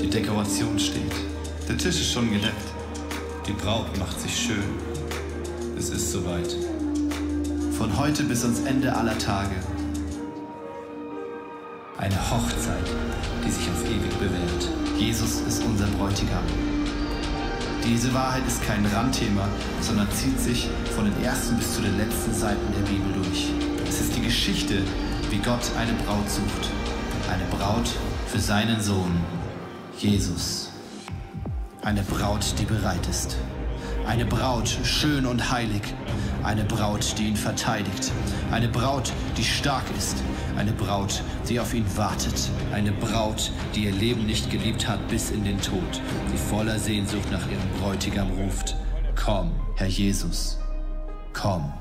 Die Dekoration steht. Der Tisch ist schon gedeckt. Die Braut macht sich schön. Es ist soweit. Von heute bis ans Ende aller Tage. Eine Hochzeit, die sich auf ewig bewährt. Jesus ist unser Bräutigam. Diese Wahrheit ist kein Randthema, sondern zieht sich von den ersten bis zu den letzten Seiten der Bibel durch. Es ist die Geschichte, wie Gott eine Braut sucht. Eine Braut für seinen Sohn, Jesus. Eine Braut, die bereit ist. Eine Braut, schön und heilig. Eine Braut, die ihn verteidigt. Eine Braut, die stark ist. Eine Braut, die auf ihn wartet. Eine Braut, die ihr Leben nicht geliebt hat bis in den Tod. Die voller Sehnsucht nach ihrem Bräutigam ruft. Komm, Herr Jesus. Komm.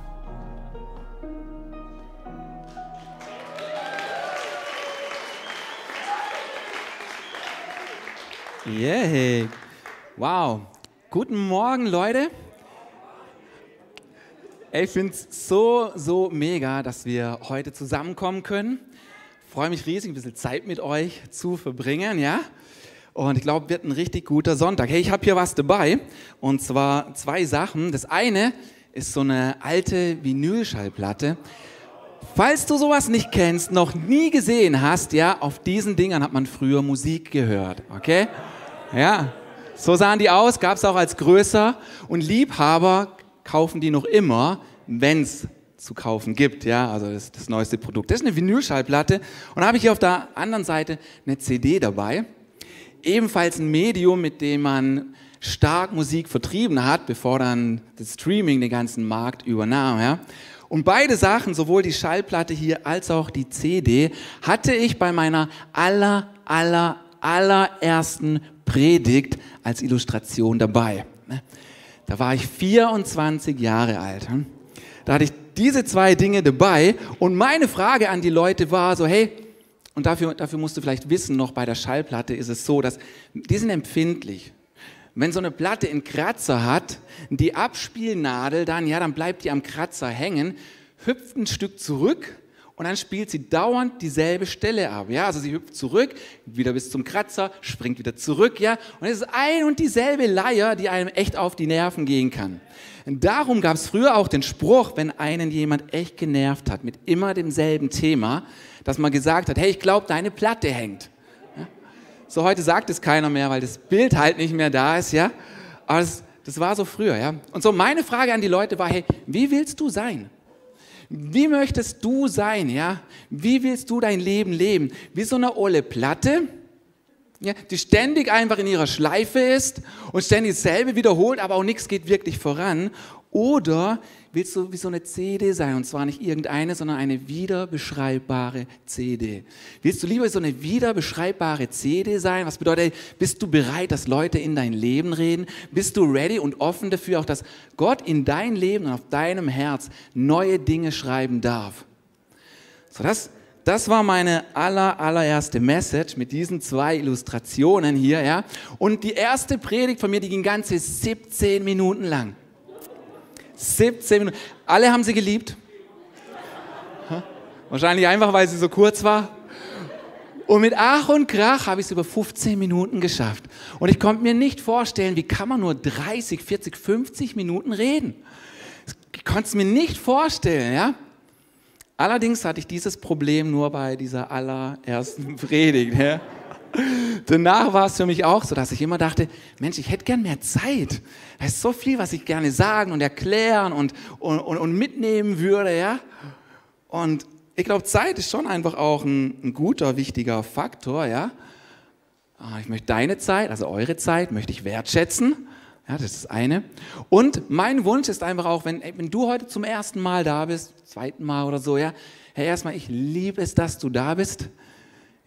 Yeah. Wow. Guten Morgen, Leute. Ich finde es so, so mega, dass wir heute zusammenkommen können. Freue mich riesig, ein bisschen Zeit mit euch zu verbringen, ja? Und ich glaube, wird ein richtig guter Sonntag. Hey, ich habe hier was dabei. Und zwar zwei Sachen. Das eine ist so eine alte Vinylschallplatte. Falls du sowas nicht kennst, noch nie gesehen hast, ja, auf diesen Dingern hat man früher Musik gehört, okay? Ja, so sahen die aus, gab es auch als größer. Und Liebhaber kaufen die noch immer, wenn es zu kaufen gibt. Ja, also das, das neueste Produkt. Das ist eine Vinylschallplatte. Und habe ich hier auf der anderen Seite eine CD dabei. Ebenfalls ein Medium, mit dem man stark Musik vertrieben hat, bevor dann das Streaming den ganzen Markt übernahm. Ja. Und beide Sachen, sowohl die Schallplatte hier als auch die CD, hatte ich bei meiner aller, aller, allerersten Predigt als Illustration dabei. Ne? Da war ich 24 Jahre alt. Hm? Da hatte ich diese zwei Dinge dabei und meine Frage an die Leute war so, hey, und dafür, dafür musst du vielleicht wissen, noch bei der Schallplatte ist es so, dass die sind empfindlich. Wenn so eine Platte einen Kratzer hat, die Abspielnadel dann, ja, dann bleibt die am Kratzer hängen, hüpft ein Stück zurück und dann spielt sie dauernd dieselbe Stelle ab. Ja, also sie hüpft zurück, wieder bis zum Kratzer, springt wieder zurück, ja, und es ist ein und dieselbe Leier, die einem echt auf die Nerven gehen kann. Darum gab es früher auch den Spruch, wenn einen jemand echt genervt hat mit immer demselben Thema, dass man gesagt hat, hey, ich glaube, deine Platte hängt. So heute sagt es keiner mehr, weil das Bild halt nicht mehr da ist, ja. Aber das, das war so früher, ja. Und so meine Frage an die Leute war, hey, wie willst du sein? Wie möchtest du sein, ja? Wie willst du dein Leben leben? Wie so eine olle Platte, ja, die ständig einfach in ihrer Schleife ist und ständig dasselbe wiederholt, aber auch nichts geht wirklich voran. Oder willst du wie so eine CD sein und zwar nicht irgendeine, sondern eine wiederbeschreibbare CD? Willst du lieber so eine wiederbeschreibbare CD sein? Was bedeutet, bist du bereit, dass Leute in dein Leben reden? Bist du ready und offen dafür, auch dass Gott in dein Leben und auf deinem Herz neue Dinge schreiben darf? So, das, das war meine aller, allererste Message mit diesen zwei Illustrationen hier, ja. Und die erste Predigt von mir, die ging ganze 17 Minuten lang. 17 Minuten. Alle haben sie geliebt. Wahrscheinlich einfach, weil sie so kurz war. Und mit Ach und Krach habe ich es über 15 Minuten geschafft. Und ich konnte mir nicht vorstellen, wie kann man nur 30, 40, 50 Minuten reden. Ich konnte es mir nicht vorstellen, ja. Allerdings hatte ich dieses Problem nur bei dieser allerersten Predigt. Ja? Danach war es für mich auch so, dass ich immer dachte, Mensch, ich hätte gern mehr Zeit. Da ist so viel, was ich gerne sagen und erklären und, und, und, und mitnehmen würde. Ja? Und ich glaube, Zeit ist schon einfach auch ein, ein guter, wichtiger Faktor. Ja? Ah, ich möchte deine Zeit, also eure Zeit, möchte ich wertschätzen. Ja, das ist das eine. Und mein Wunsch ist einfach auch, wenn, wenn du heute zum ersten Mal da bist, zweiten Mal oder so, ja, Herr, erstmal, ich liebe es, dass du da bist.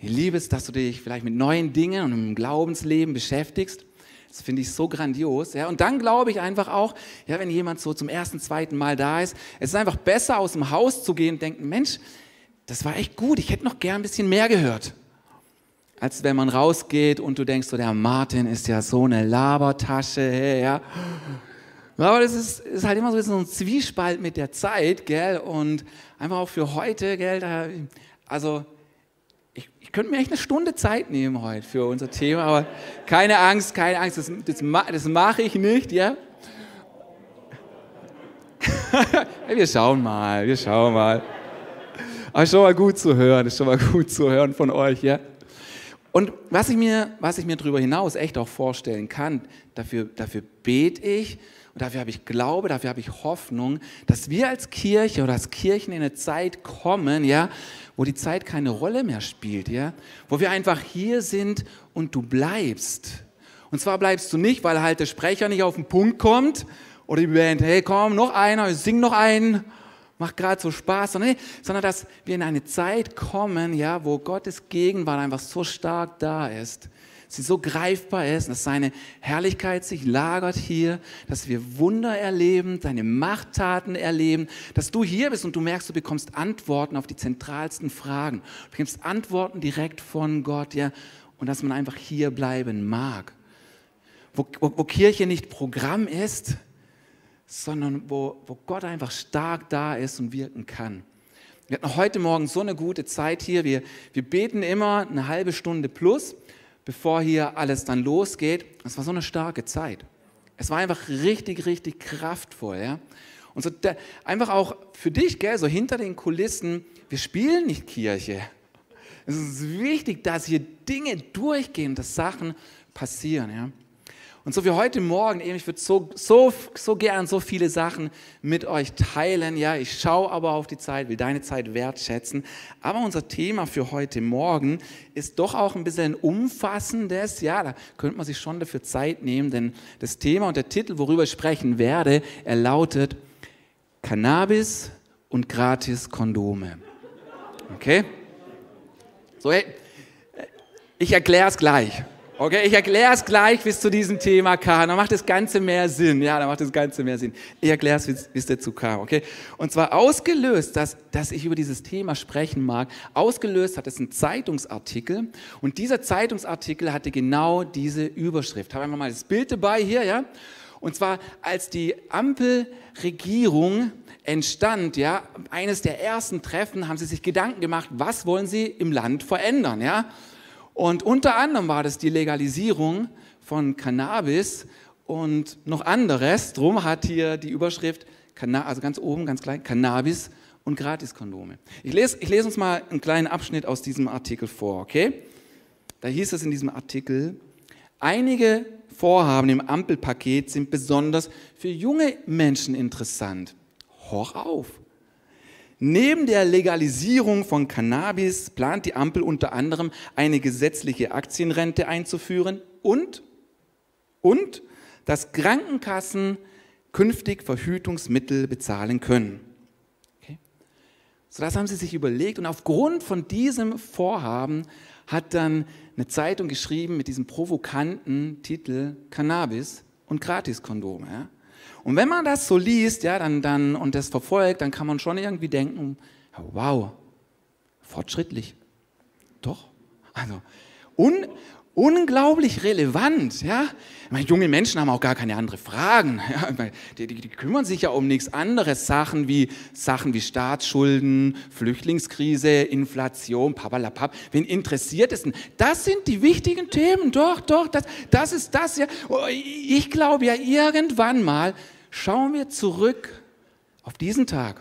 Ich liebe es, dass du dich vielleicht mit neuen Dingen und im Glaubensleben beschäftigst. Das finde ich so grandios. Ja. Und dann glaube ich einfach auch, ja, wenn jemand so zum ersten, zweiten Mal da ist, es ist einfach besser, aus dem Haus zu gehen und denken, Mensch, das war echt gut, ich hätte noch gern ein bisschen mehr gehört. Als wenn man rausgeht und du denkst, so, der Martin ist ja so eine Labertasche, ja. Aber das ist, ist, halt immer so ein Zwiespalt mit der Zeit, gell? Und einfach auch für heute, gell? Also könnte mir echt eine Stunde Zeit nehmen heute für unser Thema, aber keine Angst, keine Angst, das, das, das mache ich nicht, ja. wir schauen mal, wir schauen mal. Aber schon mal gut zu hören, ist schon mal gut zu hören von euch, ja. Und was ich mir, was ich mir darüber hinaus echt auch vorstellen kann, dafür, dafür bete ich und dafür habe ich Glaube, dafür habe ich Hoffnung, dass wir als Kirche oder als Kirchen in eine Zeit kommen, ja, wo die Zeit keine Rolle mehr spielt, ja, wo wir einfach hier sind und du bleibst. Und zwar bleibst du nicht, weil halt der Sprecher nicht auf den Punkt kommt oder die Band, hey, komm, noch einer, sing noch einen, macht gerade so Spaß, sondern, sondern dass wir in eine Zeit kommen, ja, wo Gottes Gegenwart einfach so stark da ist, sie so greifbar ist, dass seine Herrlichkeit sich lagert hier, dass wir Wunder erleben, seine Machttaten erleben, dass du hier bist und du merkst, du bekommst Antworten auf die zentralsten Fragen. Du bekommst Antworten direkt von Gott, ja, und dass man einfach hier bleiben mag. Wo, wo, wo Kirche nicht Programm ist, sondern wo, wo Gott einfach stark da ist und wirken kann. Wir hatten heute Morgen so eine gute Zeit hier. Wir, wir beten immer eine halbe Stunde plus bevor hier alles dann losgeht. Es war so eine starke Zeit. Es war einfach richtig, richtig kraftvoll. Ja? Und so der, einfach auch für dich, gell, so hinter den Kulissen, wir spielen nicht Kirche. Es ist wichtig, dass hier Dinge durchgehen, dass Sachen passieren. Ja? Und so wie heute Morgen, eben, ich würde so, so, so gern so viele Sachen mit euch teilen. Ja, ich schaue aber auf die Zeit, will deine Zeit wertschätzen. Aber unser Thema für heute Morgen ist doch auch ein bisschen umfassendes. Ja, da könnte man sich schon dafür Zeit nehmen, denn das Thema und der Titel, worüber ich sprechen werde, er lautet Cannabis und gratis Kondome. Okay? So, hey, ich erkläre es gleich. Okay, ich erkläre es gleich bis zu diesem Thema kam. Dann macht das Ganze mehr Sinn. Ja, dann macht das Ganze mehr Sinn. Ich erkläre es, wie es dazu kam. Okay, und zwar ausgelöst, dass, dass ich über dieses Thema sprechen mag. Ausgelöst hat es ein Zeitungsartikel und dieser Zeitungsartikel hatte genau diese Überschrift. Ich habe einfach mal das Bild dabei hier, ja. Und zwar als die Ampelregierung entstand, ja, eines der ersten Treffen haben sie sich Gedanken gemacht, was wollen sie im Land verändern, ja. Und unter anderem war das die Legalisierung von Cannabis und noch anderes. Drum hat hier die Überschrift, also ganz oben, ganz klein, Cannabis und Gratiskondome. Ich lese, ich lese uns mal einen kleinen Abschnitt aus diesem Artikel vor, okay? Da hieß es in diesem Artikel, einige Vorhaben im Ampelpaket sind besonders für junge Menschen interessant. Hoch auf! Neben der Legalisierung von Cannabis plant die Ampel unter anderem eine gesetzliche Aktienrente einzuführen und, und dass Krankenkassen künftig Verhütungsmittel bezahlen können. Okay. So das haben sie sich überlegt und aufgrund von diesem Vorhaben hat dann eine Zeitung geschrieben mit diesem provokanten Titel Cannabis und Gratiskondome. Ja. Und wenn man das so liest, ja, dann, dann, und das verfolgt, dann kann man schon irgendwie denken, wow, fortschrittlich. Doch. Also, un, unglaublich relevant. Ja? Meine, junge Menschen haben auch gar keine anderen Fragen. Ja? Die, die, die, kümmern sich ja um nichts anderes. Sachen wie, Sachen wie Staatsschulden, Flüchtlingskrise, Inflation, papalapap. Wen interessiert es denn? Das sind die wichtigen Themen. Doch, doch, das, das ist das. Ja. Oh, ich glaube ja, irgendwann mal schauen wir zurück auf diesen Tag,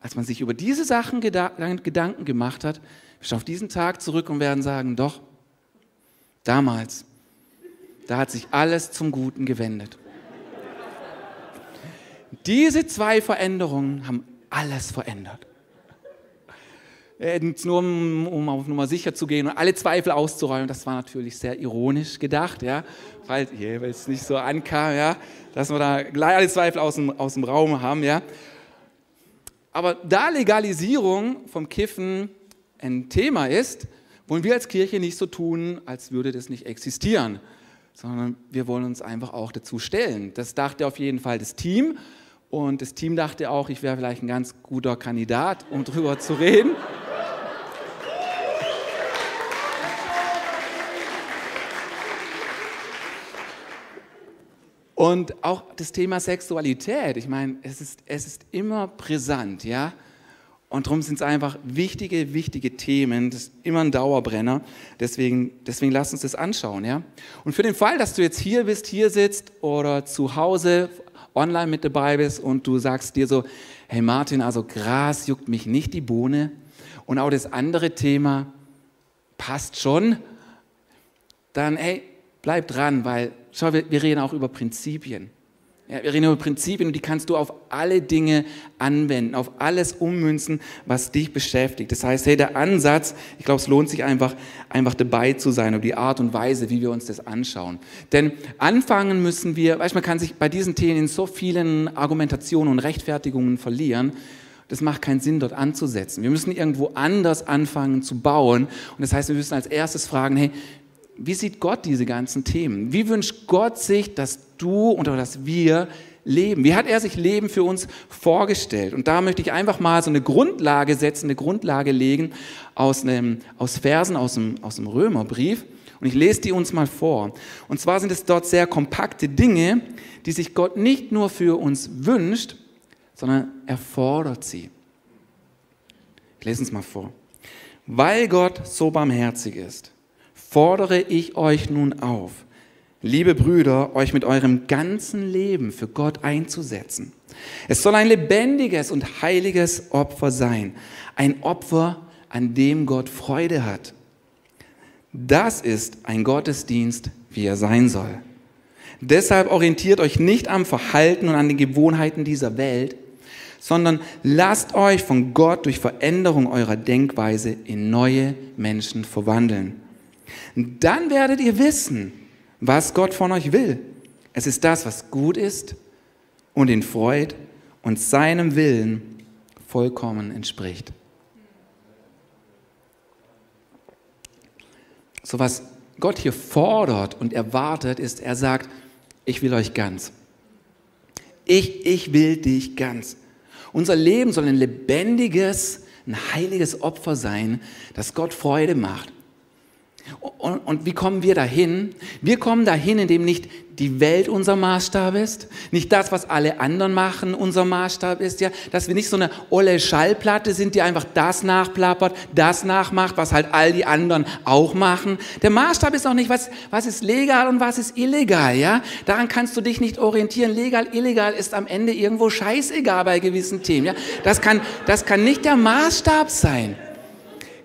als man sich über diese Sachen Gedanken gemacht hat. Wir schauen auf diesen Tag zurück und werden sagen, doch, damals, da hat sich alles zum Guten gewendet. Diese zwei Veränderungen haben alles verändert. Nur um, um auf Nummer sicher zu gehen und alle Zweifel auszuräumen, das war natürlich sehr ironisch gedacht, ja, weil es nicht so ankam, ja, dass wir da gleich alle Zweifel aus dem, aus dem Raum haben, ja. Aber da Legalisierung vom Kiffen ein Thema ist, wollen wir als Kirche nicht so tun, als würde das nicht existieren, sondern wir wollen uns einfach auch dazu stellen. Das dachte auf jeden Fall das Team und das Team dachte auch, ich wäre vielleicht ein ganz guter Kandidat, um darüber zu reden. Und auch das Thema Sexualität, ich meine, es ist, es ist immer brisant, ja. Und darum sind es einfach wichtige, wichtige Themen. Das ist immer ein Dauerbrenner. Deswegen, deswegen lass uns das anschauen. Ja? Und für den Fall, dass du jetzt hier bist, hier sitzt oder zu Hause online mit dabei bist und du sagst dir so, hey Martin, also Gras juckt mich nicht die Bohne und auch das andere Thema passt schon, dann hey, bleib dran, weil schau, wir, wir reden auch über Prinzipien. Ja, wir reden über Prinzipien und die kannst du auf alle Dinge anwenden, auf alles ummünzen, was dich beschäftigt. Das heißt, hey, der Ansatz, ich glaube, es lohnt sich einfach, einfach dabei zu sein, über die Art und Weise, wie wir uns das anschauen. Denn anfangen müssen wir, weißt man kann sich bei diesen Themen in so vielen Argumentationen und Rechtfertigungen verlieren. Das macht keinen Sinn, dort anzusetzen. Wir müssen irgendwo anders anfangen zu bauen. Und das heißt, wir müssen als erstes fragen, hey, wie sieht Gott diese ganzen Themen? Wie wünscht Gott sich, dass du oder dass wir leben? Wie hat er sich Leben für uns vorgestellt? Und da möchte ich einfach mal so eine Grundlage setzen, eine Grundlage legen aus, einem, aus Versen aus dem, aus dem Römerbrief. Und ich lese die uns mal vor. Und zwar sind es dort sehr kompakte Dinge, die sich Gott nicht nur für uns wünscht, sondern er fordert sie. Ich lese uns mal vor. Weil Gott so barmherzig ist, fordere ich euch nun auf, liebe Brüder, euch mit eurem ganzen Leben für Gott einzusetzen. Es soll ein lebendiges und heiliges Opfer sein, ein Opfer, an dem Gott Freude hat. Das ist ein Gottesdienst, wie er sein soll. Deshalb orientiert euch nicht am Verhalten und an den Gewohnheiten dieser Welt, sondern lasst euch von Gott durch Veränderung eurer Denkweise in neue Menschen verwandeln. Dann werdet ihr wissen, was Gott von euch will. Es ist das, was gut ist und ihn freut und seinem Willen vollkommen entspricht. So was Gott hier fordert und erwartet, ist, er sagt, ich will euch ganz. Ich, ich will dich ganz. Unser Leben soll ein lebendiges, ein heiliges Opfer sein, das Gott Freude macht. Und, und, wie kommen wir dahin? Wir kommen dahin, indem nicht die Welt unser Maßstab ist, nicht das, was alle anderen machen, unser Maßstab ist, ja, dass wir nicht so eine olle Schallplatte sind, die einfach das nachplappert, das nachmacht, was halt all die anderen auch machen. Der Maßstab ist auch nicht, was, was ist legal und was ist illegal, ja. Daran kannst du dich nicht orientieren. Legal, illegal ist am Ende irgendwo scheißegal bei gewissen Themen, ja. Das kann, das kann nicht der Maßstab sein.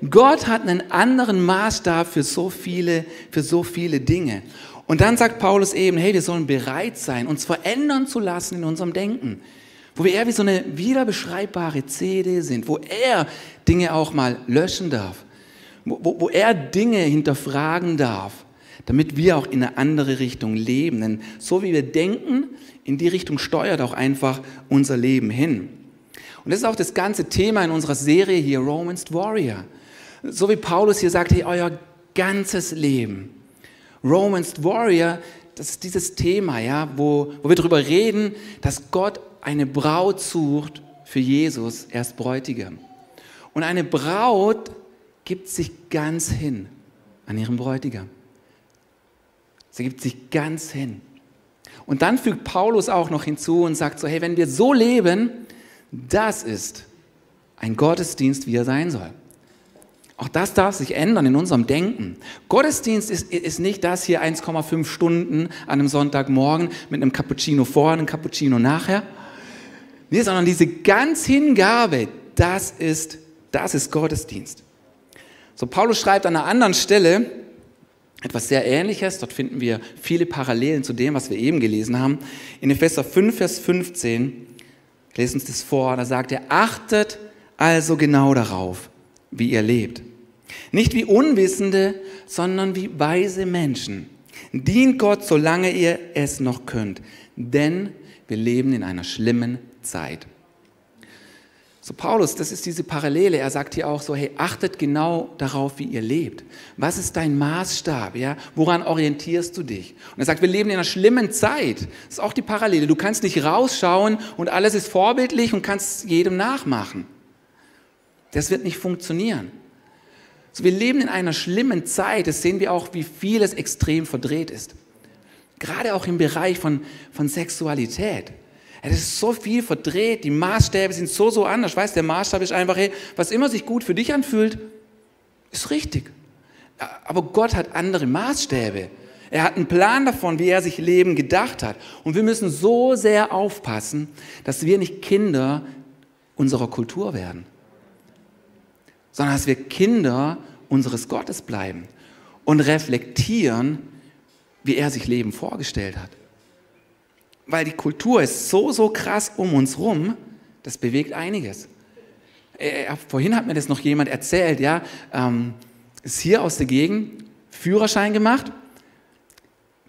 Gott hat einen anderen Maßstab für so viele, für so viele Dinge. Und dann sagt Paulus eben, hey, wir sollen bereit sein, uns verändern zu lassen in unserem Denken. Wo wir eher wie so eine wiederbeschreibbare CD sind, wo er Dinge auch mal löschen darf, wo, wo, er Dinge hinterfragen darf, damit wir auch in eine andere Richtung leben. Denn so wie wir denken, in die Richtung steuert auch einfach unser Leben hin. Und das ist auch das ganze Thema in unserer Serie hier, Romans Warrior. So wie Paulus hier sagt, hey, euer ganzes Leben. Romans Warrior, das ist dieses Thema, ja, wo, wo wir darüber reden, dass Gott eine Braut sucht für Jesus, er ist Bräutigam. Und eine Braut gibt sich ganz hin an ihrem Bräutigam. Sie gibt sich ganz hin. Und dann fügt Paulus auch noch hinzu und sagt so, hey, wenn wir so leben, das ist ein Gottesdienst, wie er sein soll. Auch das darf sich ändern in unserem Denken. Gottesdienst ist, ist nicht das hier 1,5 Stunden an einem Sonntagmorgen mit einem Cappuccino vorher, einem Cappuccino nachher. Nee, sondern diese ganz Hingabe, das ist, das ist Gottesdienst. So, Paulus schreibt an einer anderen Stelle etwas sehr Ähnliches. Dort finden wir viele Parallelen zu dem, was wir eben gelesen haben. In Epheser 5, Vers 15, lesen uns das vor, da sagt er, achtet also genau darauf, wie ihr lebt. Nicht wie Unwissende, sondern wie weise Menschen. Dient Gott, solange ihr es noch könnt, denn wir leben in einer schlimmen Zeit. So Paulus, das ist diese Parallele. Er sagt hier auch so, hey, achtet genau darauf, wie ihr lebt. Was ist dein Maßstab? Ja? Woran orientierst du dich? Und er sagt, wir leben in einer schlimmen Zeit. Das ist auch die Parallele. Du kannst nicht rausschauen und alles ist vorbildlich und kannst jedem nachmachen. Das wird nicht funktionieren. So, wir leben in einer schlimmen Zeit. Das sehen wir auch, wie vieles extrem verdreht ist. Gerade auch im Bereich von, von Sexualität. Das ist so viel verdreht, die Maßstäbe sind so, so anders. Weißt der Maßstab ist einfach, hey, was immer sich gut für dich anfühlt, ist richtig. Aber Gott hat andere Maßstäbe. Er hat einen Plan davon, wie er sich Leben gedacht hat. Und wir müssen so sehr aufpassen, dass wir nicht Kinder unserer Kultur werden, sondern dass wir Kinder unseres Gottes bleiben und reflektieren, wie er sich Leben vorgestellt hat. Weil die Kultur ist so, so krass um uns rum, das bewegt einiges. Äh, äh, vorhin hat mir das noch jemand erzählt, ja, ähm, ist hier aus der Gegend, Führerschein gemacht,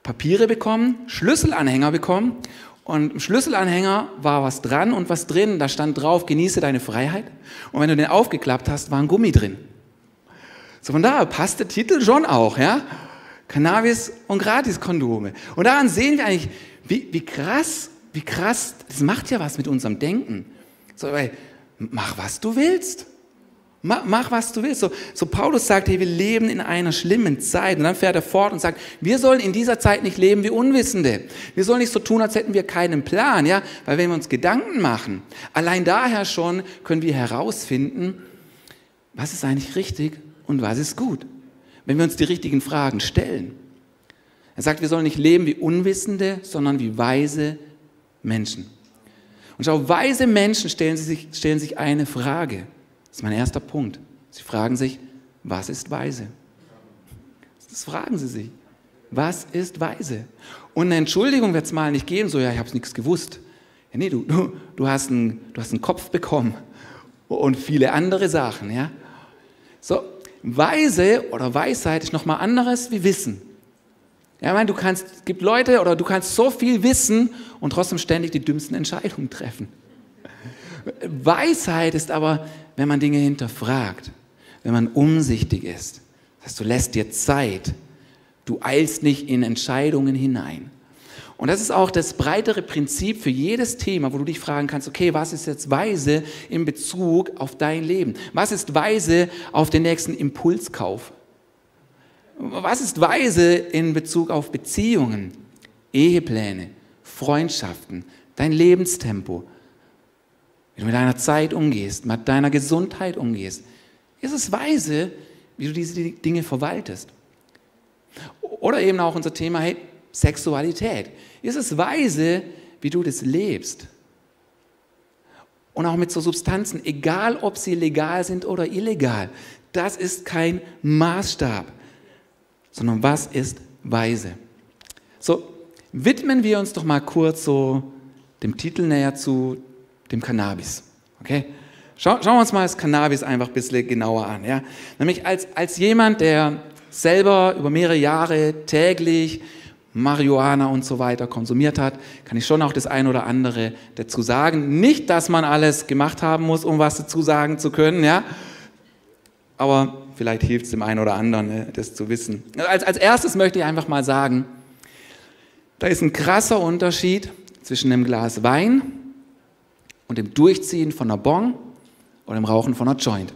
Papiere bekommen, Schlüsselanhänger bekommen und im Schlüsselanhänger war was dran und was drin, da stand drauf, genieße deine Freiheit. Und wenn du den aufgeklappt hast, war ein Gummi drin. So von daher passt der Titel schon auch, ja. Cannabis und Gratiskondome. Und daran sehen wir eigentlich, wie, wie krass, wie krass, das macht ja was mit unserem Denken. So, weil, mach was du willst. Mach, mach, was du willst. So, so Paulus sagt, hey, wir leben in einer schlimmen Zeit. Und dann fährt er fort und sagt, wir sollen in dieser Zeit nicht leben wie Unwissende. Wir sollen nicht so tun, als hätten wir keinen Plan, ja? Weil wenn wir uns Gedanken machen, allein daher schon können wir herausfinden, was ist eigentlich richtig und was ist gut. Wenn wir uns die richtigen Fragen stellen. Er sagt, wir sollen nicht leben wie Unwissende, sondern wie weise Menschen. Und schau, weise Menschen stellen sich, stellen sich eine Frage. Das ist mein erster Punkt. Sie fragen sich, was ist weise? Das fragen sie sich. Was ist weise? Und eine Entschuldigung wird es mal nicht geben, so, ja, ich habe es nichts gewusst. Ja, nee, du, du, du, hast einen, du hast einen Kopf bekommen und viele andere Sachen. Ja? So, Weise oder Weisheit ist nochmal anderes wie Wissen. Ja, ich meine, du kannst, es gibt Leute oder du kannst so viel wissen und trotzdem ständig die dümmsten Entscheidungen treffen. Weisheit ist aber, wenn man Dinge hinterfragt, wenn man umsichtig ist. Das du lässt dir Zeit. Du eilst nicht in Entscheidungen hinein. Und das ist auch das breitere Prinzip für jedes Thema, wo du dich fragen kannst, okay, was ist jetzt weise in Bezug auf dein Leben? Was ist weise auf den nächsten Impulskauf? Was ist weise in Bezug auf Beziehungen, Ehepläne, Freundschaften, dein Lebenstempo? Wie du mit deiner Zeit umgehst, mit deiner Gesundheit umgehst. Ist es weise, wie du diese Dinge verwaltest? Oder eben auch unser Thema, hey, Sexualität. Ist es weise, wie du das lebst? Und auch mit so Substanzen, egal ob sie legal sind oder illegal. Das ist kein Maßstab, sondern was ist weise? So, widmen wir uns doch mal kurz so dem Titel näher zu, dem Cannabis. Okay? Schau, schauen wir uns mal das Cannabis einfach ein bisschen genauer an. Ja? Nämlich als, als jemand, der selber über mehrere Jahre täglich Marihuana und so weiter konsumiert hat, kann ich schon auch das eine oder andere dazu sagen. Nicht, dass man alles gemacht haben muss, um was dazu sagen zu können, ja. Aber vielleicht hilft es dem einen oder anderen, ne, das zu wissen. Als, als erstes möchte ich einfach mal sagen, da ist ein krasser Unterschied zwischen einem Glas Wein und dem Durchziehen von einer Bon oder dem Rauchen von einer Joint.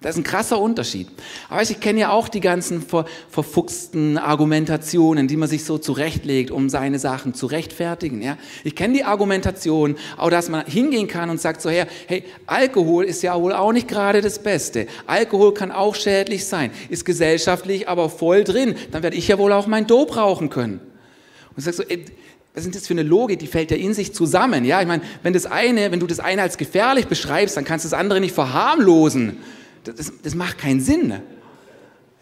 Das ist ein krasser Unterschied. Aber ich kenne ja auch die ganzen ver, verfuchsten Argumentationen, die man sich so zurechtlegt, um seine Sachen zu rechtfertigen. Ja? Ich kenne die Argumentation, auch dass man hingehen kann und sagt so, her, hey, Alkohol ist ja wohl auch nicht gerade das Beste. Alkohol kann auch schädlich sein, ist gesellschaftlich aber voll drin. Dann werde ich ja wohl auch mein Dope rauchen können. Und ich sage so, ey, was ist das für eine Logik? Die fällt ja in sich zusammen. Ja, ich meine, wenn das eine, wenn du das eine als gefährlich beschreibst, dann kannst du das andere nicht verharmlosen. Das, das macht keinen Sinn.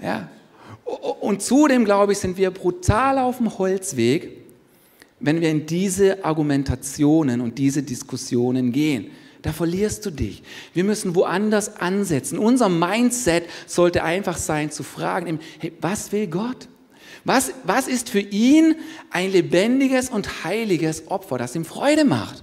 Ja? Und zudem, glaube ich, sind wir brutal auf dem Holzweg, wenn wir in diese Argumentationen und diese Diskussionen gehen. Da verlierst du dich. Wir müssen woanders ansetzen. Unser Mindset sollte einfach sein zu fragen, hey, was will Gott? Was, was ist für ihn ein lebendiges und heiliges Opfer, das ihm Freude macht?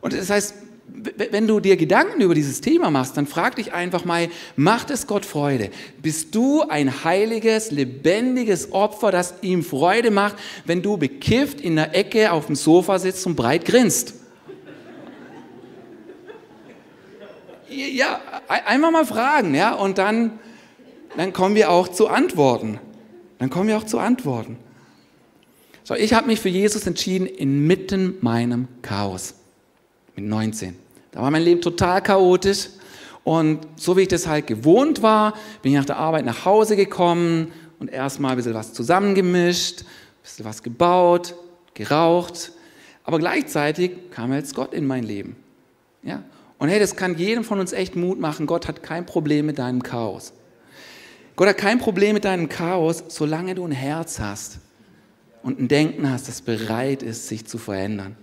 Und das heißt, wenn du dir Gedanken über dieses Thema machst, dann frag dich einfach mal, macht es Gott Freude? Bist du ein heiliges, lebendiges Opfer, das ihm Freude macht, wenn du bekifft in der Ecke auf dem Sofa sitzt und breit grinst? Ja, einfach mal fragen, ja, und dann, dann kommen wir auch zu Antworten. Dann kommen wir auch zu Antworten. So, ich habe mich für Jesus entschieden inmitten meinem Chaos. Mit 19. Da war mein Leben total chaotisch. Und so wie ich das halt gewohnt war, bin ich nach der Arbeit nach Hause gekommen und erstmal ein bisschen was zusammengemischt, ein bisschen was gebaut, geraucht. Aber gleichzeitig kam jetzt Gott in mein Leben. Ja? Und hey, das kann jedem von uns echt Mut machen. Gott hat kein Problem mit deinem Chaos. Gott hat kein Problem mit deinem Chaos, solange du ein Herz hast und ein Denken hast, das bereit ist, sich zu verändern.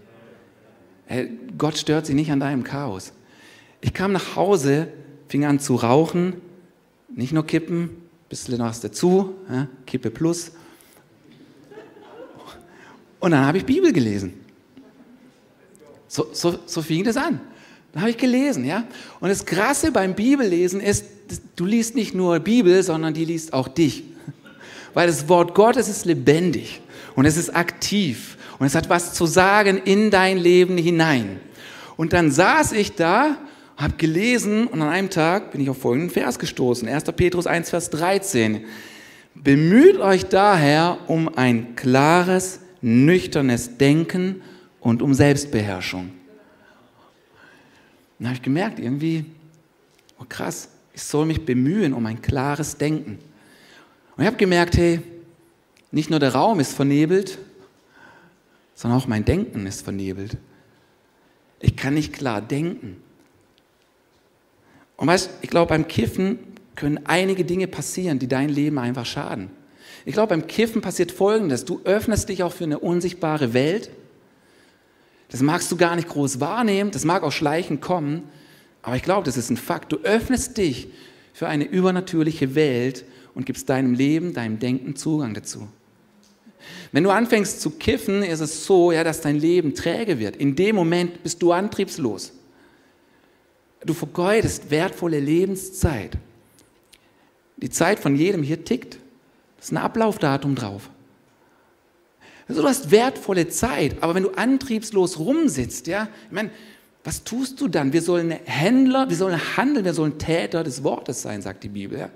Hey, Gott stört sich nicht an deinem Chaos. Ich kam nach Hause, fing an zu rauchen, nicht nur kippen, bisschen was dazu, ja, Kippe plus. Und dann habe ich Bibel gelesen. So, so, so fing das an. Dann habe ich gelesen, ja. Und das Krasse beim Bibellesen ist, du liest nicht nur Bibel, sondern die liest auch dich. Weil das Wort Gottes ist lebendig und es ist aktiv und es hat was zu sagen in dein Leben hinein. Und dann saß ich da, habe gelesen und an einem Tag bin ich auf folgenden Vers gestoßen. 1. Petrus 1, Vers 13. Bemüht euch daher um ein klares, nüchternes Denken und um Selbstbeherrschung. Dann habe ich gemerkt, irgendwie, oh krass, ich soll mich bemühen um ein klares Denken. Und ich habe gemerkt, hey, nicht nur der Raum ist vernebelt, sondern auch mein Denken ist vernebelt. Ich kann nicht klar denken. Und weißt, ich glaube, beim Kiffen können einige Dinge passieren, die dein Leben einfach schaden. Ich glaube, beim Kiffen passiert Folgendes. Du öffnest dich auch für eine unsichtbare Welt. Das magst du gar nicht groß wahrnehmen, das mag auch schleichend kommen, aber ich glaube, das ist ein Fakt. Du öffnest dich für eine übernatürliche Welt und gibst deinem Leben, deinem Denken Zugang dazu. Wenn du anfängst zu kiffen, ist es so, ja, dass dein Leben träge wird. In dem Moment bist du antriebslos. Du vergeudest wertvolle Lebenszeit. Die Zeit von jedem hier tickt. Da ist ein Ablaufdatum drauf. Also du hast wertvolle Zeit, aber wenn du antriebslos rumsitzt, ja, ich meine, was tust du dann? Wir sollen Händler, wir sollen handeln, wir sollen Täter des Wortes sein, sagt die Bibel.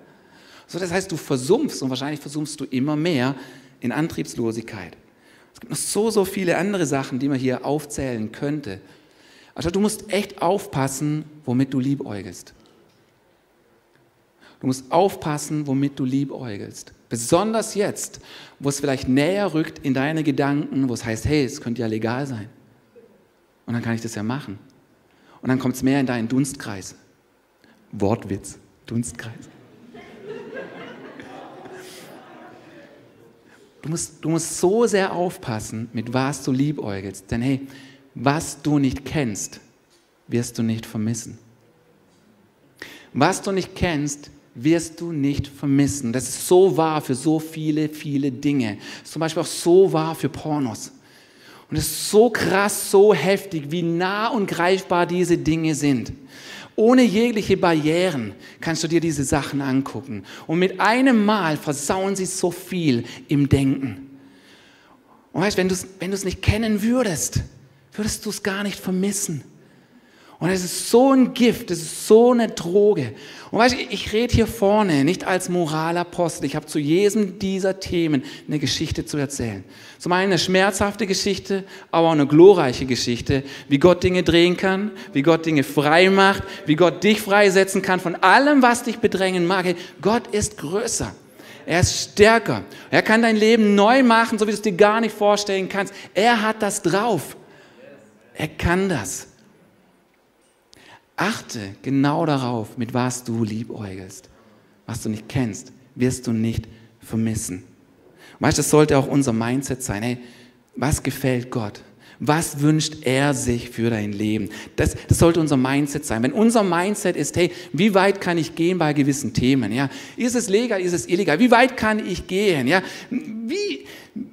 So, das heißt, du versumpfst und wahrscheinlich versumpfst du immer mehr in Antriebslosigkeit. Es gibt noch so, so viele andere Sachen, die man hier aufzählen könnte. Also du musst echt aufpassen, womit du liebäugelst. Du musst aufpassen, womit du liebäugelst. Besonders jetzt, wo es vielleicht näher rückt in deine Gedanken, wo es heißt, hey, es könnte ja legal sein. Und dann kann ich das ja machen. Und dann kommt es mehr in deinen Dunstkreis. Wortwitz, Dunstkreis. Du musst, du musst so sehr aufpassen, mit was du liebäugelst. Denn hey, was du nicht kennst, wirst du nicht vermissen. Was du nicht kennst, wirst du nicht vermissen. Das ist so wahr für so viele, viele Dinge. Zum Beispiel auch so wahr für Pornos. Und es ist so krass, so heftig, wie nah und greifbar diese Dinge sind. Ohne jegliche Barrieren kannst du dir diese Sachen angucken. Und mit einem Mal versauen sie so viel im Denken. Und weißt, wenn du es wenn nicht kennen würdest, würdest du es gar nicht vermissen. Und es ist so ein Gift, es ist so eine Droge. Und weißt du, ich rede hier vorne nicht als Moralapostel. Ich habe zu jedem dieser Themen eine Geschichte zu erzählen. Zum einen eine schmerzhafte Geschichte, aber auch eine glorreiche Geschichte, wie Gott Dinge drehen kann, wie Gott Dinge frei macht, wie Gott dich freisetzen kann von allem, was dich bedrängen mag. Gott ist größer. Er ist stärker. Er kann dein Leben neu machen, so wie du es dir gar nicht vorstellen kannst. Er hat das drauf. Er kann das. Achte genau darauf, mit was du liebäugelst. Was du nicht kennst, wirst du nicht vermissen. Weißt du, das sollte auch unser Mindset sein. Hey, was gefällt Gott? Was wünscht er sich für dein Leben? Das, das sollte unser Mindset sein. Wenn unser Mindset ist, hey, wie weit kann ich gehen bei gewissen Themen? Ja, ist es legal, ist es illegal? Wie weit kann ich gehen? Ja, wie,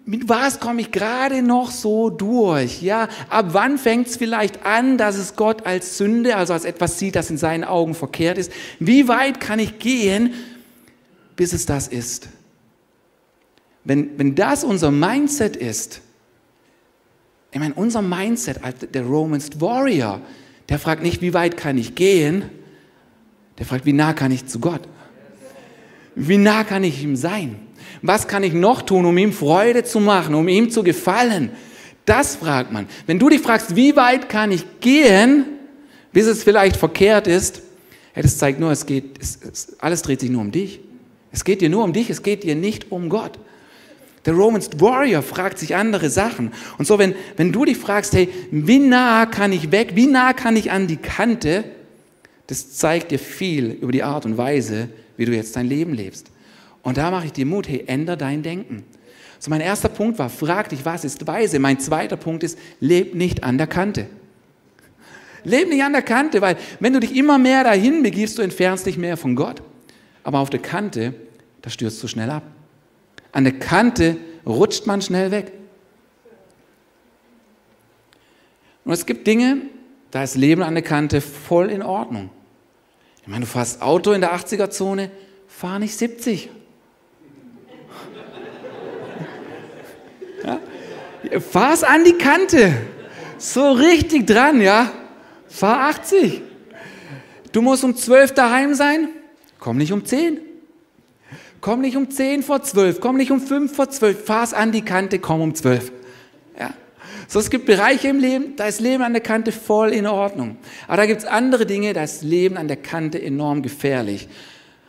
mit was komme ich gerade noch so durch? Ja, ab wann fängt es vielleicht an, dass es Gott als Sünde, also als etwas sieht, das in seinen Augen verkehrt ist? Wie weit kann ich gehen, bis es das ist? Wenn, wenn das unser Mindset ist, ich meine, unser Mindset, der Romans Warrior, der fragt nicht, wie weit kann ich gehen, der fragt, wie nah kann ich zu Gott? Wie nah kann ich ihm sein? Was kann ich noch tun, um ihm Freude zu machen, um ihm zu gefallen? Das fragt man. Wenn du dich fragst, wie weit kann ich gehen, bis es vielleicht verkehrt ist, ja, das zeigt nur, es geht, es, es, alles dreht sich nur um dich. Es geht dir nur um dich, es geht dir nicht um Gott. Der Romans Warrior fragt sich andere Sachen. Und so, wenn, wenn du dich fragst, hey, wie nah kann ich weg, wie nah kann ich an die Kante, das zeigt dir viel über die Art und Weise, wie du jetzt dein Leben lebst. Und da mache ich dir Mut, hey, änder dein Denken. So, mein erster Punkt war, frag dich, was ist weise? Mein zweiter Punkt ist, leb nicht an der Kante. Leb nicht an der Kante, weil wenn du dich immer mehr dahin begibst, du entfernst dich mehr von Gott. Aber auf der Kante, da stürzt du schnell ab. An der Kante rutscht man schnell weg. Und es gibt Dinge, da ist Leben an der Kante voll in Ordnung. Ich meine, du fährst Auto in der 80er-Zone, fahr nicht 70. Ja? Fahr's an die Kante. So richtig dran, ja. Fahr 80. Du musst um 12 daheim sein, komm nicht um 10. Komm nicht um 10 vor 12, komm nicht um 5 vor 12, fahr's an die Kante, komm um 12. Ja. So, es gibt Bereiche im Leben, da ist Leben an der Kante voll in Ordnung. Aber da gibt es andere Dinge, da ist Leben an der Kante enorm gefährlich.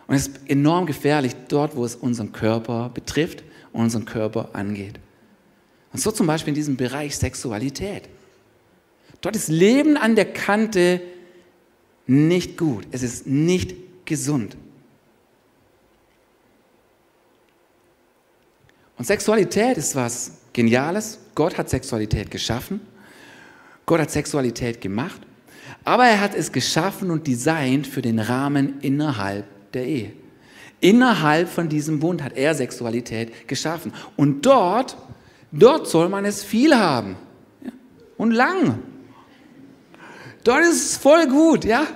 Und es ist enorm gefährlich dort, wo es unseren Körper betrifft und unseren Körper angeht. Und so zum Beispiel in diesem Bereich Sexualität. Dort ist Leben an der Kante nicht gut. Es ist nicht gesund. Und Sexualität ist was Geniales. Gott hat Sexualität geschaffen. Gott hat Sexualität gemacht. Aber er hat es geschaffen und designt für den Rahmen innerhalb der Ehe. Innerhalb von diesem Bund hat er Sexualität geschaffen. Und dort, dort soll man es viel haben. Und lang. Dort ist es voll gut, ja.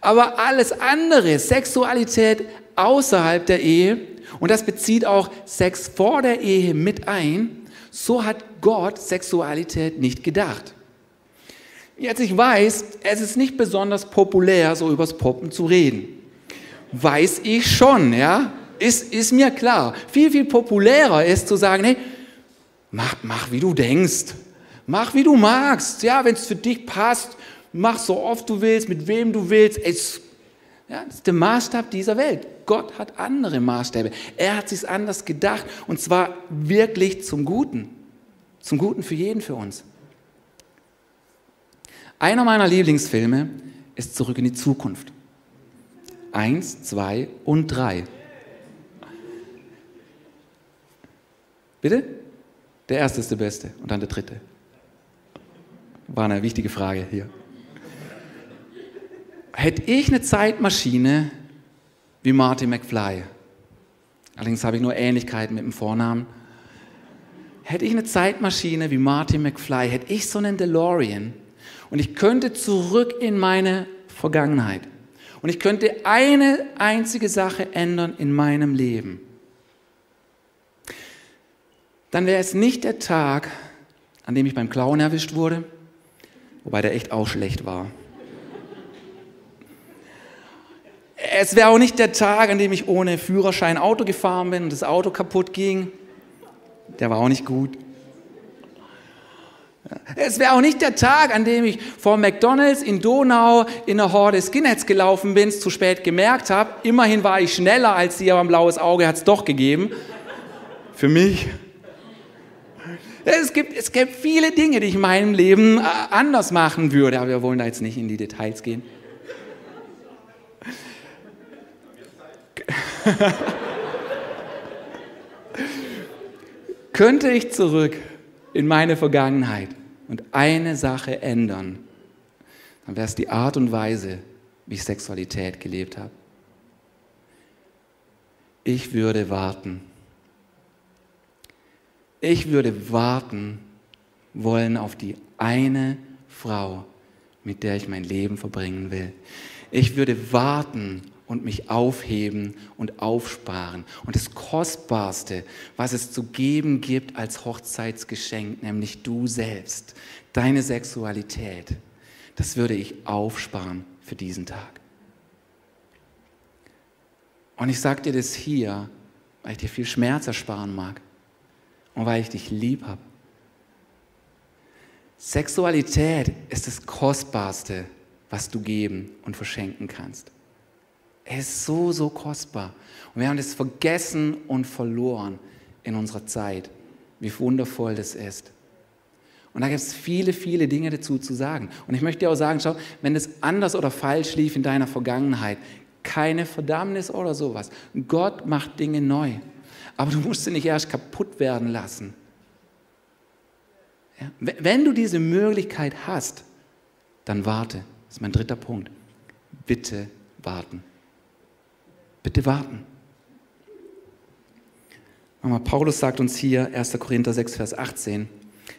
Aber alles andere, Sexualität außerhalb der Ehe, und das bezieht auch Sex vor der Ehe mit ein, so hat Gott Sexualität nicht gedacht. Jetzt ich weiß, es ist nicht besonders populär, so übers Poppen zu reden. Weiß ich schon, ja? Ist, ist mir klar. Viel, viel populärer ist zu sagen, hey, mach, mach wie du denkst. Mach wie du magst. Ja, wenn es für dich passt, mach so oft du willst, mit wem du willst. Es, ja, das ist der Maßstab dieser Welt. Gott hat andere Maßstäbe. Er hat sich anders gedacht und zwar wirklich zum Guten. Zum Guten für jeden für uns. Einer meiner Lieblingsfilme ist Zurück in die Zukunft. Eins, zwei und drei. Bitte? Der erste ist der beste und dann der dritte. War eine wichtige Frage hier. Hätte ich eine Zeitmaschine wie Marty McFly, allerdings habe ich nur Ähnlichkeiten mit dem Vornamen, hätte ich eine Zeitmaschine wie Marty McFly, hätte ich so einen DeLorean und ich könnte zurück in meine Vergangenheit und ich könnte eine einzige Sache ändern in meinem Leben, dann wäre es nicht der Tag, an dem ich beim Klauen erwischt wurde, wobei der echt auch schlecht war. Es wäre auch nicht der Tag, an dem ich ohne Führerschein Auto gefahren bin und das Auto kaputt ging. Der war auch nicht gut. Es wäre auch nicht der Tag, an dem ich vor McDonalds in Donau in einer Horde Skinheads gelaufen bin, es zu spät gemerkt habe. Immerhin war ich schneller als sie, aber ein blaues Auge hat es doch gegeben. Für mich. Es gibt, es gibt viele Dinge, die ich in meinem Leben äh, anders machen würde, aber wir wollen da jetzt nicht in die Details gehen. Könnte ich zurück in meine Vergangenheit und eine Sache ändern, dann wäre es die Art und Weise, wie ich Sexualität gelebt habe. Ich würde warten. Ich würde warten wollen auf die eine Frau, mit der ich mein Leben verbringen will. Ich würde warten und mich aufheben und aufsparen. Und das Kostbarste, was es zu geben gibt als Hochzeitsgeschenk, nämlich du selbst, deine Sexualität, das würde ich aufsparen für diesen Tag. Und ich sage dir das hier, weil ich dir viel Schmerz ersparen mag und weil ich dich lieb habe. Sexualität ist das Kostbarste, was du geben und verschenken kannst. Es ist so, so kostbar. Und wir haben das vergessen und verloren in unserer Zeit, wie wundervoll das ist. Und da gibt es viele, viele Dinge dazu zu sagen. Und ich möchte dir auch sagen, schau, wenn es anders oder falsch lief in deiner Vergangenheit, keine Verdammnis oder sowas. Gott macht Dinge neu. Aber du musst sie nicht erst kaputt werden lassen. Ja? Wenn du diese Möglichkeit hast, dann warte. Das ist mein dritter Punkt. Bitte warten. Bitte warten. Paulus sagt uns hier, 1. Korinther 6, Vers 18,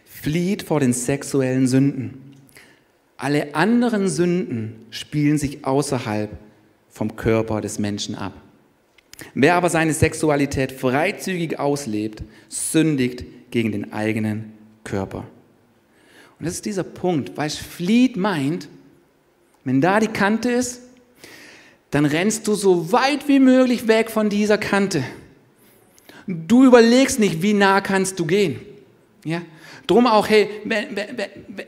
flieht vor den sexuellen Sünden. Alle anderen Sünden spielen sich außerhalb vom Körper des Menschen ab. Wer aber seine Sexualität freizügig auslebt, sündigt gegen den eigenen Körper. Und das ist dieser Punkt, weil flieht meint, wenn da die Kante ist, dann rennst du so weit wie möglich weg von dieser Kante. Du überlegst nicht, wie nah kannst du gehen. Ja? Drum auch, hey, wenn, wenn,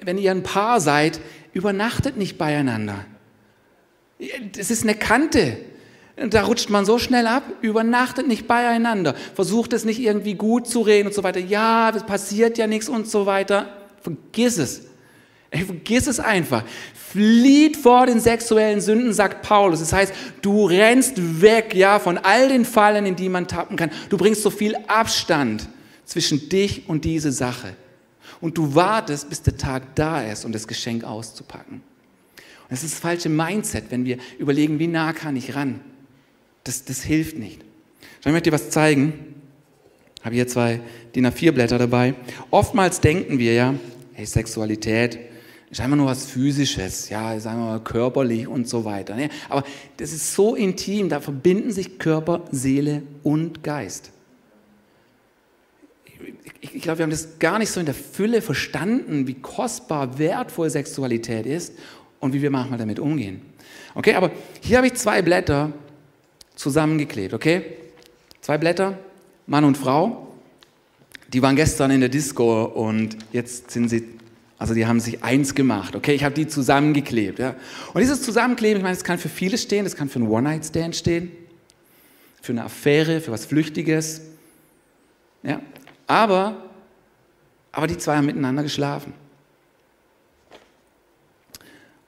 wenn ihr ein Paar seid, übernachtet nicht beieinander. Das ist eine Kante. Da rutscht man so schnell ab, übernachtet nicht beieinander, versucht es nicht irgendwie gut zu reden und so weiter. Ja, es passiert ja nichts und so weiter. Vergiss es. Ey, vergiss es einfach. Flieht vor den sexuellen Sünden, sagt Paulus. Das heißt, du rennst weg, ja, von all den Fallen, in die man tappen kann. Du bringst so viel Abstand zwischen dich und diese Sache. Und du wartest, bis der Tag da ist, um das Geschenk auszupacken. Und das ist das falsche Mindset, wenn wir überlegen, wie nah kann ich ran. Das, das hilft nicht. Ich möchte dir was zeigen. Ich habe hier zwei DIN A4-Blätter dabei. Oftmals denken wir ja, hey, Sexualität ist einfach nur was Physisches, ja, sagen wir mal körperlich und so weiter. Ne? Aber das ist so intim, da verbinden sich Körper, Seele und Geist. Ich, ich glaube, wir haben das gar nicht so in der Fülle verstanden, wie kostbar, wertvoll Sexualität ist und wie wir manchmal damit umgehen. Okay, aber hier habe ich zwei Blätter zusammengeklebt, okay? Zwei Blätter, Mann und Frau. Die waren gestern in der Disco und jetzt sind sie, also die haben sich eins gemacht, okay? Ich habe die zusammengeklebt, ja? Und dieses Zusammenkleben, ich meine, das kann für vieles stehen, das kann für einen One-Night-Stand stehen, für eine Affäre, für was Flüchtiges, ja? Aber, aber die zwei haben miteinander geschlafen.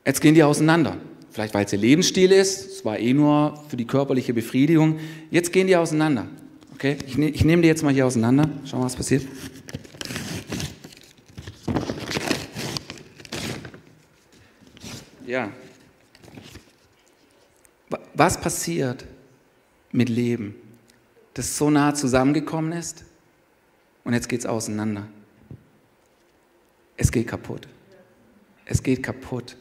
Jetzt gehen die auseinander. Vielleicht weil es ihr Lebensstil ist, es war eh nur für die körperliche Befriedigung. Jetzt gehen die auseinander. Okay, ich, ne, ich nehme die jetzt mal hier auseinander. Schauen wir, was passiert. Ja. Was passiert mit Leben, das so nah zusammengekommen ist und jetzt geht es auseinander? Es geht kaputt. Es geht kaputt.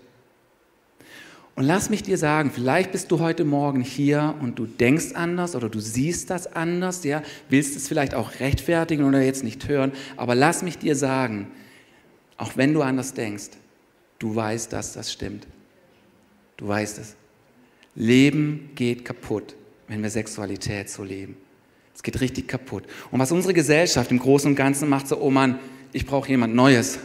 Und lass mich dir sagen, vielleicht bist du heute Morgen hier und du denkst anders oder du siehst das anders, ja, willst es vielleicht auch rechtfertigen oder jetzt nicht hören, aber lass mich dir sagen, auch wenn du anders denkst, du weißt, dass das stimmt. Du weißt es. Leben geht kaputt, wenn wir Sexualität so leben. Es geht richtig kaputt. Und was unsere Gesellschaft im Großen und Ganzen macht, so, oh Mann, ich brauche jemand Neues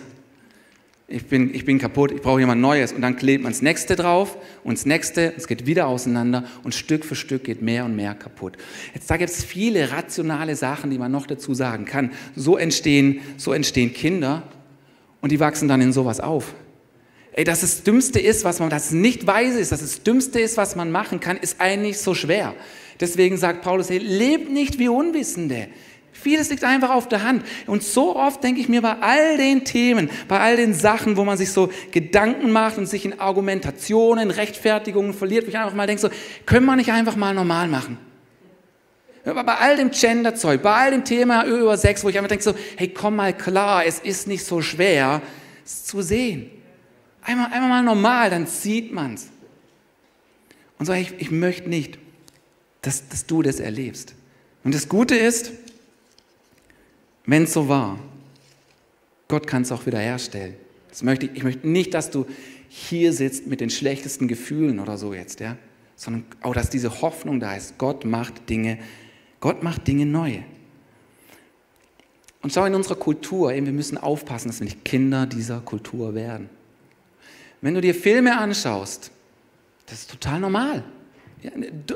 ich bin, ich bin kaputt, ich brauche jemand Neues. Und dann klebt man das nächste drauf und das nächste, es geht wieder auseinander und Stück für Stück geht mehr und mehr kaputt. Jetzt da gibt es viele rationale Sachen, die man noch dazu sagen kann. So entstehen, so entstehen Kinder und die wachsen dann in sowas auf. Ey, dass das Dümmste ist, was man, das nicht weise ist, dass das Dümmste ist, was man machen kann, ist eigentlich so schwer. Deswegen sagt Paulus, hey, lebt nicht wie Unwissende. Vieles liegt einfach auf der Hand. Und so oft denke ich mir bei all den Themen, bei all den Sachen, wo man sich so Gedanken macht und sich in Argumentationen, Rechtfertigungen verliert, wo ich einfach mal denke, so, können wir nicht einfach mal normal machen? Bei all dem Gender-Zeug, bei all dem Thema über Sex, wo ich einfach denke so, hey, komm mal klar, es ist nicht so schwer, es zu sehen. Einmal, einmal mal normal, dann sieht man es. Und so, ich, ich möchte nicht, dass, dass du das erlebst. Und das Gute ist, wenn es so war, Gott kann es auch wieder herstellen. Das möchte ich, ich möchte nicht, dass du hier sitzt mit den schlechtesten Gefühlen oder so jetzt, ja, sondern auch, dass diese Hoffnung da ist. Gott macht Dinge Gott macht Dinge neu. Und schau in unserer Kultur, eben, wir müssen aufpassen, dass wir nicht Kinder dieser Kultur werden. Wenn du dir Filme anschaust, das ist total normal. Ja,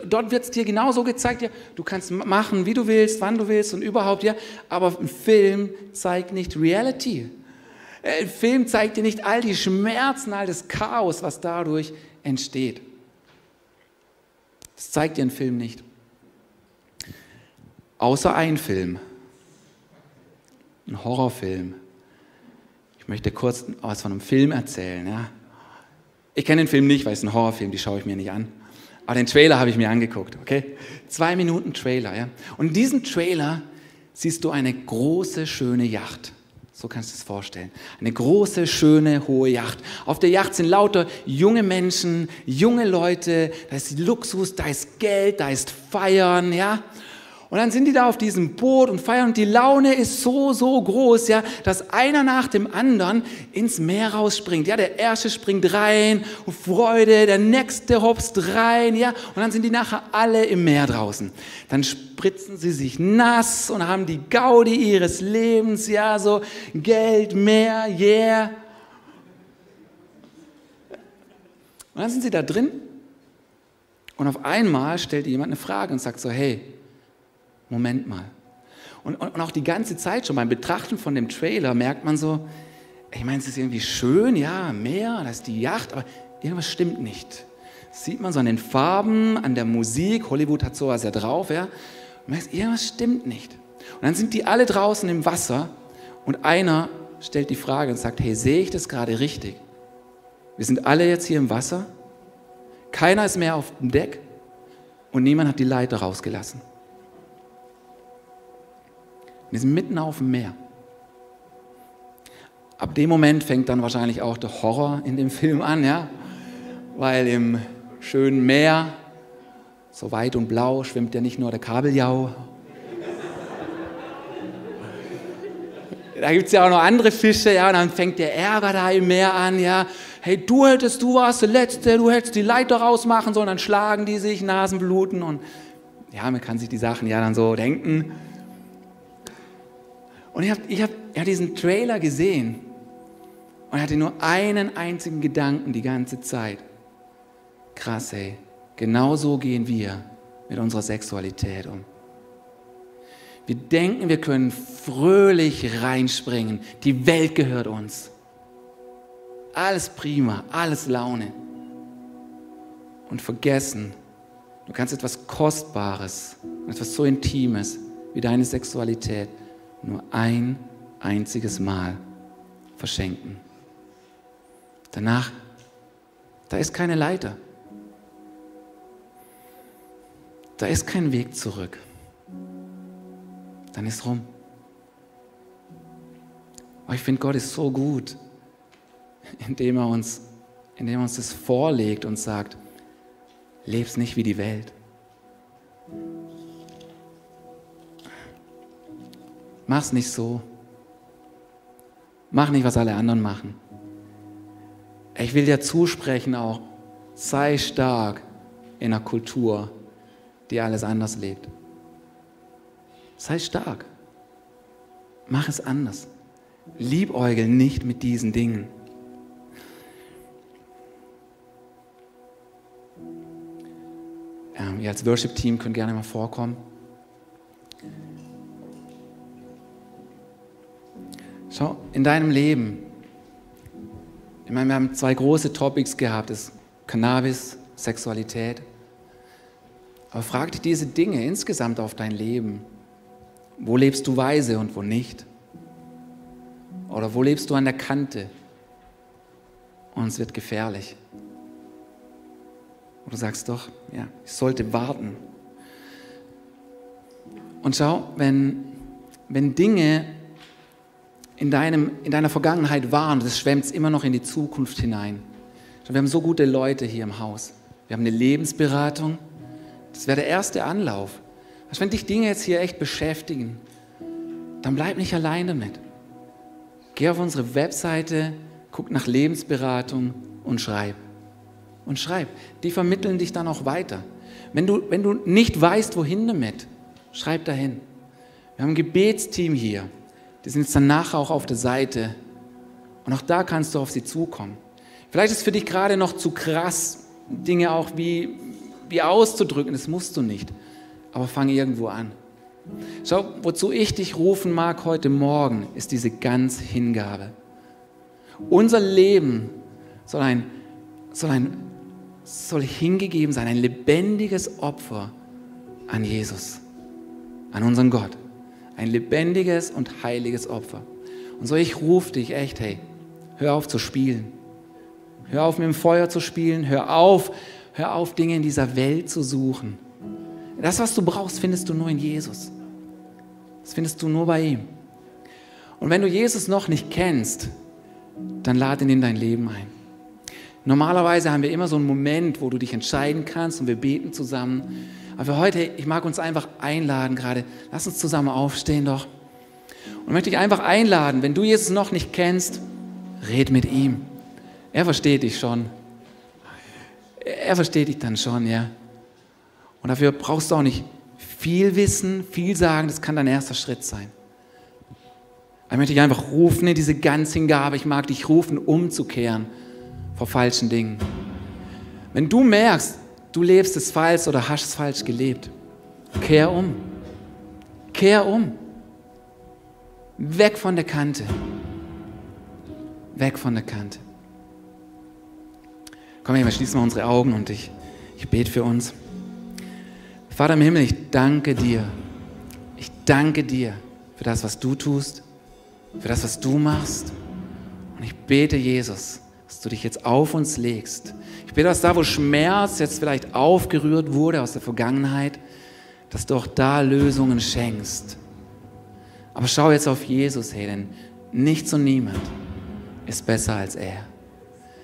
dort wird es dir genauso gezeigt, ja, du kannst machen, wie du willst, wann du willst und überhaupt, ja, aber ein Film zeigt nicht Reality. Ein äh, Film zeigt dir nicht all die Schmerzen, all das Chaos, was dadurch entsteht. Das zeigt dir ein Film nicht. Außer ein Film. Ein Horrorfilm. Ich möchte kurz was von einem Film erzählen. Ja. Ich kenne den Film nicht, weil es ein Horrorfilm, die schaue ich mir nicht an. Aber den Trailer habe ich mir angeguckt, okay? Zwei Minuten Trailer, ja. Und in diesem Trailer siehst du eine große, schöne Yacht. So kannst du es vorstellen. Eine große, schöne, hohe Yacht. Auf der Yacht sind lauter junge Menschen, junge Leute. Da ist Luxus, da ist Geld, da ist Feiern, ja. Und dann sind die da auf diesem Boot und feiern und die Laune ist so, so groß, ja, dass einer nach dem anderen ins Meer rausspringt. Ja, der erste springt rein Freude, der nächste hopst rein, ja, und dann sind die nachher alle im Meer draußen. Dann spritzen sie sich nass und haben die Gaudi ihres Lebens, ja, so Geld, Meer, yeah. Und dann sind sie da drin und auf einmal stellt jemand eine Frage und sagt so, hey, Moment mal. Und, und, und, auch die ganze Zeit schon beim Betrachten von dem Trailer merkt man so, ich meine, es ist irgendwie schön, ja, Meer, das ist die Yacht, aber irgendwas stimmt nicht. Das sieht man so an den Farben, an der Musik, Hollywood hat sowas ja drauf, ja. Und merkst, irgendwas stimmt nicht. Und dann sind die alle draußen im Wasser und einer stellt die Frage und sagt, hey, sehe ich das gerade richtig? Wir sind alle jetzt hier im Wasser, keiner ist mehr auf dem Deck und niemand hat die Leiter rausgelassen. Wir sind mitten auf dem Meer. Ab dem Moment fängt dann wahrscheinlich auch der Horror in dem Film an, ja? Weil im schönen Meer, so weit und blau, schwimmt ja nicht nur der Kabeljau. Da gibt es ja auch noch andere Fische, ja, und dann fängt der Ärger da im Meer an, ja. Hey, du hättest, du warst der Letzte, du hättest die Leiter rausmachen sollen, dann schlagen die sich, Nasenbluten und ja, man kann sich die Sachen ja dann so denken. Und ich habe ich hab, ich hab diesen Trailer gesehen und hatte nur einen einzigen Gedanken die ganze Zeit. Krass, ey. Genau so gehen wir mit unserer Sexualität um. Wir denken, wir können fröhlich reinspringen. Die Welt gehört uns. Alles prima, alles Laune. Und vergessen, du kannst etwas Kostbares, etwas so Intimes wie deine Sexualität nur ein einziges Mal verschenken. Danach, da ist keine Leiter. Da ist kein Weg zurück. Dann ist rum. Aber ich finde, Gott ist so gut, indem er uns, indem er uns das vorlegt und sagt, leb's nicht wie die Welt. Mach's nicht so. Mach nicht, was alle anderen machen. Ich will dir zusprechen auch, sei stark in einer Kultur, die alles anders lebt. Sei stark. Mach es anders. Liebäugel nicht mit diesen Dingen. Ähm, ihr als Worship-Team könnt gerne mal vorkommen. Schau, in deinem Leben, ich meine, wir haben zwei große Topics gehabt, das Cannabis, Sexualität. Aber frag dich diese Dinge insgesamt auf dein Leben. Wo lebst du weise und wo nicht? Oder wo lebst du an der Kante und es wird gefährlich? Und du sagst doch, ja, ich sollte warten. Und schau, wenn, wenn Dinge in, deinem, in deiner Vergangenheit waren, das schwemmt immer noch in die Zukunft hinein. Wir haben so gute Leute hier im Haus. Wir haben eine Lebensberatung. Das wäre der erste Anlauf. Also wenn dich Dinge jetzt hier echt beschäftigen, dann bleib nicht allein damit. Geh auf unsere Webseite, guck nach Lebensberatung und schreib. Und schreib. Die vermitteln dich dann auch weiter. Wenn du, wenn du nicht weißt, wohin damit, Schreib dahin. Wir haben ein Gebetsteam hier. Die sind jetzt danach auch auf der Seite. Und auch da kannst du auf sie zukommen. Vielleicht ist es für dich gerade noch zu krass, Dinge auch wie, wie auszudrücken. Das musst du nicht. Aber fang irgendwo an. Schau, wozu ich dich rufen mag heute Morgen, ist diese ganz Hingabe. Unser Leben soll, ein, soll, ein, soll hingegeben sein, ein lebendiges Opfer an Jesus, an unseren Gott. Ein lebendiges und heiliges Opfer. Und so, ich rufe dich echt, hey, hör auf zu spielen. Hör auf mit dem Feuer zu spielen. Hör auf, hör auf, Dinge in dieser Welt zu suchen. Das, was du brauchst, findest du nur in Jesus. Das findest du nur bei ihm. Und wenn du Jesus noch nicht kennst, dann lade ihn in dein Leben ein. Normalerweise haben wir immer so einen Moment, wo du dich entscheiden kannst und wir beten zusammen. Aber für heute, ich mag uns einfach einladen gerade. Lass uns zusammen aufstehen doch. Und möchte dich einfach einladen, wenn du Jesus noch nicht kennst, red mit ihm. Er versteht dich schon. Er versteht dich dann schon, ja. Und dafür brauchst du auch nicht viel wissen, viel sagen, das kann dein erster Schritt sein. Ich möchte dich einfach rufen in diese Ganzhingabe. Ich mag dich rufen, umzukehren vor falschen Dingen. Wenn du merkst, du lebst es falsch oder hast es falsch gelebt, kehr um. Kehr um. Weg von der Kante. Weg von der Kante. Komm wir schließen mal unsere Augen und ich, ich bete für uns. Vater im Himmel, ich danke dir. Ich danke dir für das, was du tust, für das, was du machst. Und ich bete, Jesus, dass du dich jetzt auf uns legst. Dass da, wo Schmerz jetzt vielleicht aufgerührt wurde aus der Vergangenheit, dass du auch da Lösungen schenkst. Aber schau jetzt auf Jesus, hey, denn nichts und niemand ist besser als er.